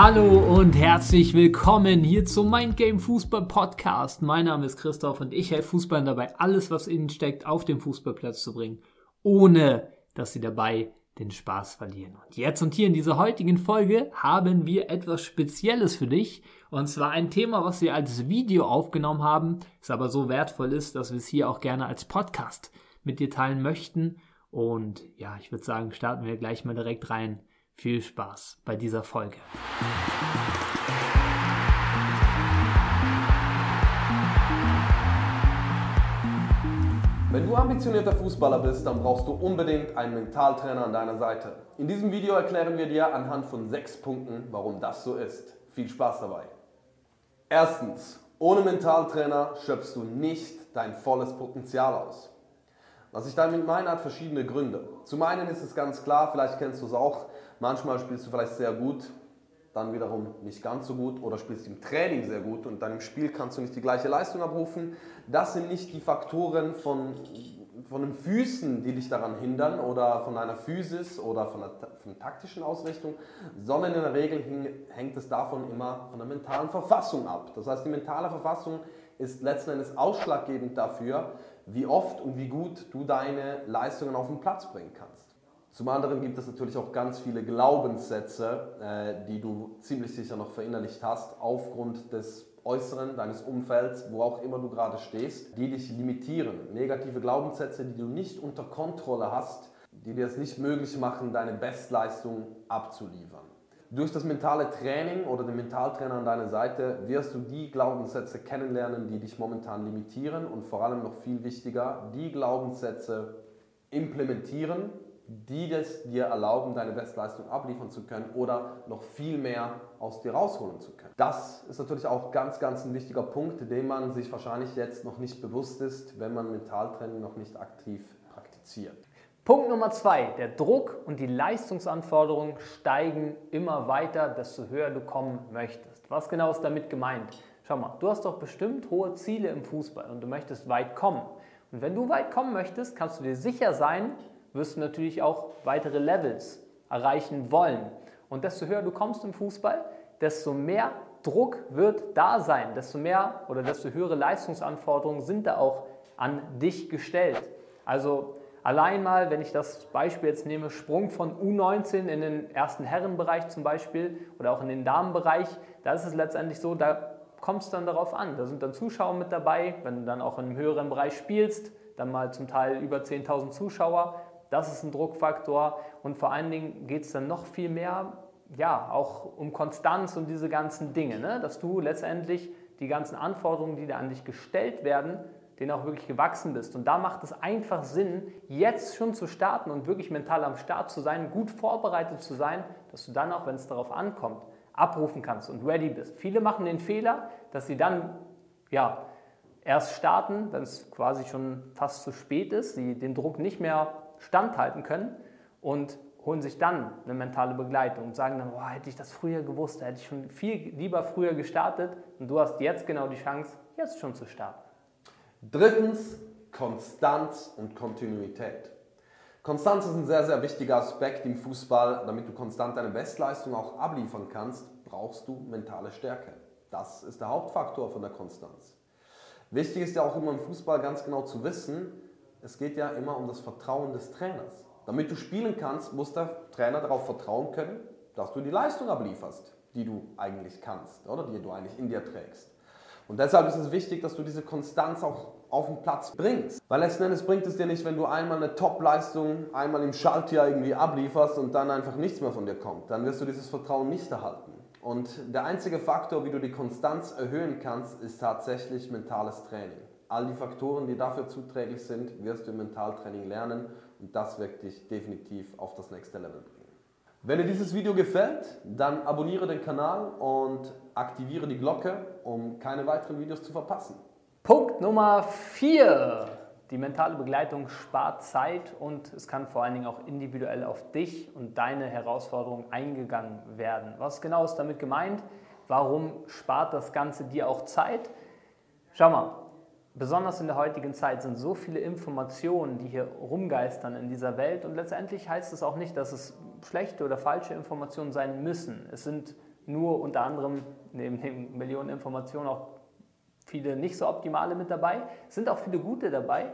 Hallo und herzlich willkommen hier zum Mind Game Fußball Podcast. Mein Name ist Christoph und ich helfe Fußballern dabei, alles, was innen steckt, auf den Fußballplatz zu bringen, ohne dass sie dabei den Spaß verlieren. Und jetzt und hier in dieser heutigen Folge haben wir etwas Spezielles für dich. Und zwar ein Thema, was wir als Video aufgenommen haben, es aber so wertvoll ist, dass wir es hier auch gerne als Podcast mit dir teilen möchten. Und ja, ich würde sagen, starten wir gleich mal direkt rein. Viel Spaß bei dieser Folge. Wenn du ambitionierter Fußballer bist, dann brauchst du unbedingt einen Mentaltrainer an deiner Seite. In diesem Video erklären wir dir anhand von sechs Punkten, warum das so ist. Viel Spaß dabei. Erstens, ohne Mentaltrainer schöpfst du nicht dein volles Potenzial aus. Was ich damit meine, hat verschiedene Gründe. Zum einen ist es ganz klar, vielleicht kennst du es auch, manchmal spielst du vielleicht sehr gut, dann wiederum nicht ganz so gut oder spielst im Training sehr gut und dann im Spiel kannst du nicht die gleiche Leistung abrufen. Das sind nicht die Faktoren von, von den Füßen, die dich daran hindern oder von deiner Physis oder von der, von der taktischen Ausrichtung, sondern in der Regel hängt es davon immer von der mentalen Verfassung ab. Das heißt, die mentale Verfassung ist letzten Endes ausschlaggebend dafür, wie oft und wie gut du deine Leistungen auf den Platz bringen kannst. Zum anderen gibt es natürlich auch ganz viele Glaubenssätze, äh, die du ziemlich sicher noch verinnerlicht hast, aufgrund des Äußeren, deines Umfelds, wo auch immer du gerade stehst, die dich limitieren. Negative Glaubenssätze, die du nicht unter Kontrolle hast, die dir es nicht möglich machen, deine Bestleistung abzuliefern. Durch das mentale Training oder den Mentaltrainer an deiner Seite wirst du die Glaubenssätze kennenlernen, die dich momentan limitieren und vor allem noch viel wichtiger, die Glaubenssätze implementieren, die es dir erlauben, deine Bestleistung abliefern zu können oder noch viel mehr aus dir rausholen zu können. Das ist natürlich auch ganz, ganz ein wichtiger Punkt, den man sich wahrscheinlich jetzt noch nicht bewusst ist, wenn man Mentaltraining noch nicht aktiv praktiziert. Punkt Nummer zwei, der Druck und die Leistungsanforderungen steigen immer weiter, desto höher du kommen möchtest. Was genau ist damit gemeint? Schau mal, du hast doch bestimmt hohe Ziele im Fußball und du möchtest weit kommen. Und wenn du weit kommen möchtest, kannst du dir sicher sein, wirst du natürlich auch weitere Levels erreichen wollen. Und desto höher du kommst im Fußball, desto mehr Druck wird da sein, desto mehr oder desto höhere Leistungsanforderungen sind da auch an dich gestellt. Also Allein mal, wenn ich das Beispiel jetzt nehme, Sprung von U19 in den ersten Herrenbereich zum Beispiel oder auch in den Damenbereich, da ist es letztendlich so, da kommt es dann darauf an. Da sind dann Zuschauer mit dabei, wenn du dann auch einem höheren Bereich spielst, dann mal zum Teil über 10.000 Zuschauer. Das ist ein Druckfaktor und vor allen Dingen geht es dann noch viel mehr, ja, auch um Konstanz und diese ganzen Dinge, ne? dass du letztendlich die ganzen Anforderungen, die da an dich gestellt werden, denen auch wirklich gewachsen bist. Und da macht es einfach Sinn, jetzt schon zu starten und wirklich mental am Start zu sein, gut vorbereitet zu sein, dass du dann auch, wenn es darauf ankommt, abrufen kannst und ready bist. Viele machen den Fehler, dass sie dann ja, erst starten, wenn es quasi schon fast zu spät ist, sie den Druck nicht mehr standhalten können und holen sich dann eine mentale Begleitung und sagen dann, boah, hätte ich das früher gewusst, hätte ich schon viel lieber früher gestartet und du hast jetzt genau die Chance, jetzt schon zu starten. Drittens, Konstanz und Kontinuität. Konstanz ist ein sehr, sehr wichtiger Aspekt im Fußball. Damit du konstant deine Bestleistung auch abliefern kannst, brauchst du mentale Stärke. Das ist der Hauptfaktor von der Konstanz. Wichtig ist ja auch immer im Fußball ganz genau zu wissen, es geht ja immer um das Vertrauen des Trainers. Damit du spielen kannst, muss der Trainer darauf vertrauen können, dass du die Leistung ablieferst, die du eigentlich kannst oder die du eigentlich in dir trägst. Und deshalb ist es wichtig, dass du diese Konstanz auch auf den Platz bringst. Weil letzten Endes bringt es dir nicht, wenn du einmal eine Top-Leistung einmal im Schaltjahr irgendwie ablieferst und dann einfach nichts mehr von dir kommt. Dann wirst du dieses Vertrauen nicht erhalten. Und der einzige Faktor, wie du die Konstanz erhöhen kannst, ist tatsächlich mentales Training. All die Faktoren, die dafür zuträglich sind, wirst du im Mentaltraining lernen und das wird dich definitiv auf das nächste Level bringen. Wenn dir dieses Video gefällt, dann abonniere den Kanal und aktiviere die Glocke, um keine weiteren Videos zu verpassen. Punkt Nummer 4. Die mentale Begleitung spart Zeit und es kann vor allen Dingen auch individuell auf dich und deine Herausforderungen eingegangen werden. Was genau ist damit gemeint? Warum spart das Ganze dir auch Zeit? Schau mal, besonders in der heutigen Zeit sind so viele Informationen, die hier rumgeistern in dieser Welt und letztendlich heißt es auch nicht, dass es schlechte oder falsche Informationen sein müssen. Es sind nur unter anderem neben den Millionen Informationen auch viele nicht so optimale mit dabei. Es sind auch viele gute dabei.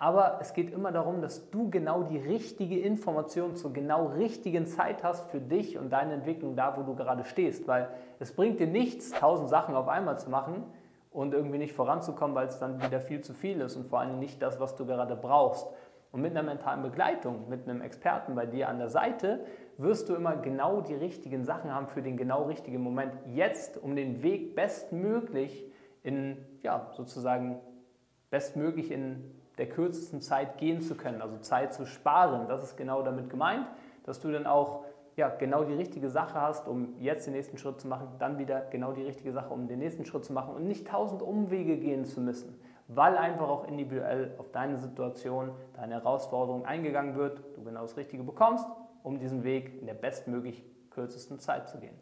Aber es geht immer darum, dass du genau die richtige Information zur genau richtigen Zeit hast für dich und deine Entwicklung da, wo du gerade stehst. Weil es bringt dir nichts, tausend Sachen auf einmal zu machen und irgendwie nicht voranzukommen, weil es dann wieder viel zu viel ist und vor allem nicht das, was du gerade brauchst. Und mit einer mentalen Begleitung, mit einem Experten bei dir an der Seite, wirst du immer genau die richtigen Sachen haben für den genau richtigen Moment. Jetzt, um den Weg bestmöglich in, ja, sozusagen bestmöglich in der kürzesten Zeit gehen zu können, also Zeit zu sparen. Das ist genau damit gemeint, dass du dann auch ja, genau die richtige Sache hast, um jetzt den nächsten Schritt zu machen, dann wieder genau die richtige Sache, um den nächsten Schritt zu machen und nicht tausend Umwege gehen zu müssen, weil einfach auch individuell auf deine Situation, deine Herausforderung eingegangen wird, du genau das Richtige bekommst, um diesen Weg in der bestmöglich kürzesten Zeit zu gehen.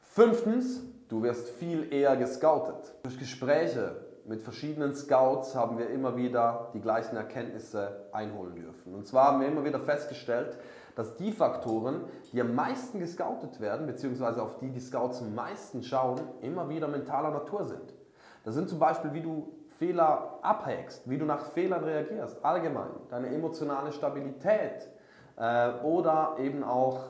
Fünftens, du wirst viel eher gescoutet. Durch Gespräche, mit verschiedenen Scouts haben wir immer wieder die gleichen Erkenntnisse einholen dürfen. Und zwar haben wir immer wieder festgestellt, dass die Faktoren, die am meisten gescoutet werden, beziehungsweise auf die die Scouts am meisten schauen, immer wieder mentaler Natur sind. Das sind zum Beispiel, wie du Fehler abhängst, wie du nach Fehlern reagierst, allgemein, deine emotionale Stabilität äh, oder eben auch,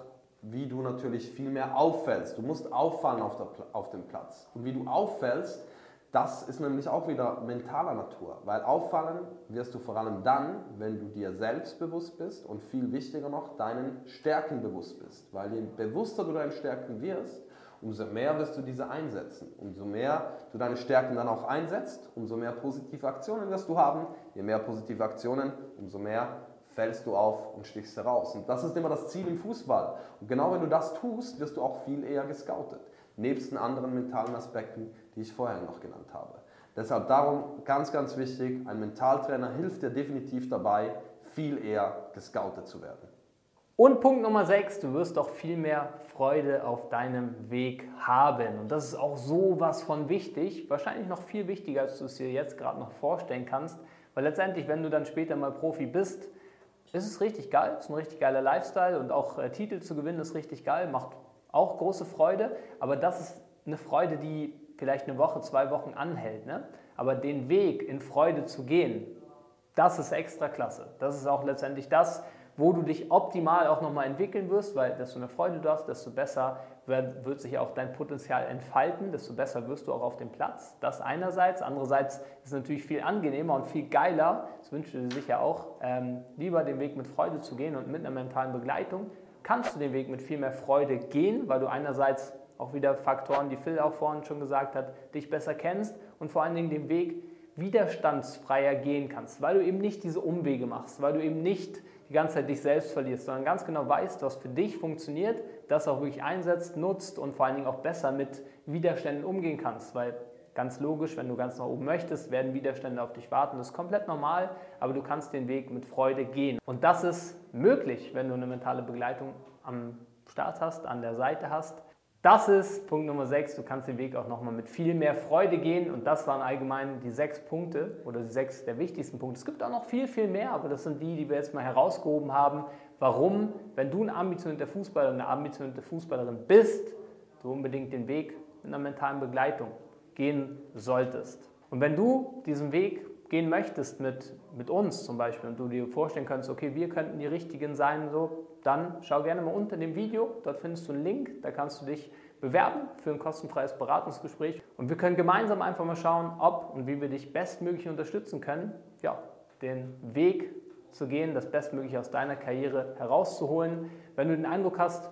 wie du natürlich viel mehr auffällst. Du musst auffallen auf, der, auf dem Platz. Und wie du auffällst, das ist nämlich auch wieder mentaler Natur, weil auffallen wirst du vor allem dann, wenn du dir selbst bewusst bist und viel wichtiger noch, deinen Stärken bewusst bist. Weil je bewusster du deinen Stärken wirst, umso mehr wirst du diese einsetzen. Umso mehr du deine Stärken dann auch einsetzt, umso mehr positive Aktionen wirst du haben. Je mehr positive Aktionen, umso mehr fällst du auf und stichst heraus. Und das ist immer das Ziel im Fußball. Und genau wenn du das tust, wirst du auch viel eher gescoutet nebst den anderen mentalen Aspekten, die ich vorher noch genannt habe. Deshalb darum ganz, ganz wichtig, ein Mentaltrainer hilft dir definitiv dabei, viel eher gescoutet zu werden. Und Punkt Nummer 6, du wirst auch viel mehr Freude auf deinem Weg haben. Und das ist auch so was von wichtig, wahrscheinlich noch viel wichtiger, als du es dir jetzt gerade noch vorstellen kannst. Weil letztendlich, wenn du dann später mal Profi bist, ist es richtig geil, ist ein richtig geiler Lifestyle und auch äh, Titel zu gewinnen ist richtig geil, macht auch große Freude, aber das ist eine Freude, die vielleicht eine Woche, zwei Wochen anhält. Ne? Aber den Weg in Freude zu gehen, das ist extra klasse. Das ist auch letztendlich das, wo du dich optimal auch nochmal entwickeln wirst, weil desto mehr Freude du hast, desto besser wird, wird, sich auch dein Potenzial entfalten, desto besser wirst du auch auf dem Platz. Das einerseits. Andererseits ist es natürlich viel angenehmer und viel geiler, das wünschst du dir sicher auch, ähm, lieber den Weg mit Freude zu gehen und mit einer mentalen Begleitung, kannst du den Weg mit viel mehr Freude gehen, weil du einerseits auch wieder Faktoren, die Phil auch vorhin schon gesagt hat, dich besser kennst und vor allen Dingen den Weg widerstandsfreier gehen kannst, weil du eben nicht diese Umwege machst, weil du eben nicht die ganze Zeit dich selbst verlierst, sondern ganz genau weißt, was für dich funktioniert, das auch wirklich einsetzt, nutzt und vor allen Dingen auch besser mit Widerständen umgehen kannst, weil Ganz logisch, wenn du ganz nach oben möchtest, werden Widerstände auf dich warten. Das ist komplett normal, aber du kannst den Weg mit Freude gehen. Und das ist möglich, wenn du eine mentale Begleitung am Start hast, an der Seite hast. Das ist Punkt Nummer 6. Du kannst den Weg auch nochmal mit viel mehr Freude gehen. Und das waren allgemein die sechs Punkte oder die sechs der wichtigsten Punkte. Es gibt auch noch viel, viel mehr, aber das sind die, die wir jetzt mal herausgehoben haben. Warum, wenn du ein ambitionierter Fußballer oder eine ambitionierte Fußballerin bist, du unbedingt den Weg mit einer mentalen Begleitung gehen solltest. Und wenn du diesen Weg gehen möchtest mit, mit uns zum Beispiel und du dir vorstellen kannst, okay, wir könnten die Richtigen sein, so, dann schau gerne mal unter dem Video, dort findest du einen Link, da kannst du dich bewerben für ein kostenfreies Beratungsgespräch und wir können gemeinsam einfach mal schauen, ob und wie wir dich bestmöglich unterstützen können, ja, den Weg zu gehen, das Bestmögliche aus deiner Karriere herauszuholen. Wenn du den Eindruck hast,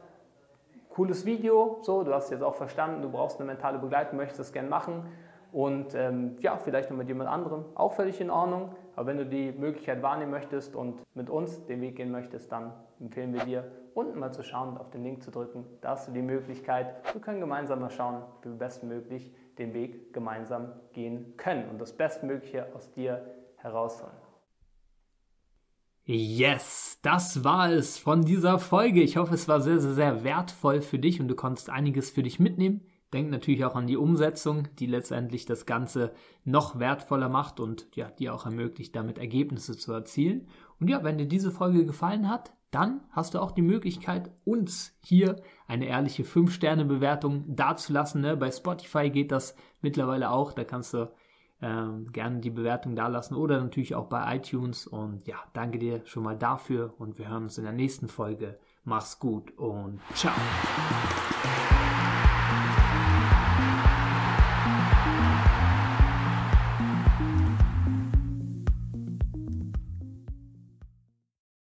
cooles Video, so, du hast jetzt auch verstanden, du brauchst eine mentale Begleitung, möchtest das gerne machen und ähm, ja, vielleicht noch mit jemand anderem, auch völlig in Ordnung. Aber wenn du die Möglichkeit wahrnehmen möchtest und mit uns den Weg gehen möchtest, dann empfehlen wir dir, unten mal zu schauen und auf den Link zu drücken. Da hast du die Möglichkeit, wir können gemeinsam mal schauen, wie wir bestmöglich den Weg gemeinsam gehen können und das Bestmögliche aus dir herausholen. Yes, das war es von dieser Folge. Ich hoffe, es war sehr, sehr, sehr wertvoll für dich und du konntest einiges für dich mitnehmen. Denk natürlich auch an die Umsetzung, die letztendlich das Ganze noch wertvoller macht und ja, dir auch ermöglicht, damit Ergebnisse zu erzielen. Und ja, wenn dir diese Folge gefallen hat, dann hast du auch die Möglichkeit, uns hier eine ehrliche 5-Sterne-Bewertung dazulassen. Ne? Bei Spotify geht das mittlerweile auch. Da kannst du ähm, gerne die Bewertung dalassen oder natürlich auch bei iTunes. Und ja, danke dir schon mal dafür und wir hören uns in der nächsten Folge. Mach's gut und ciao.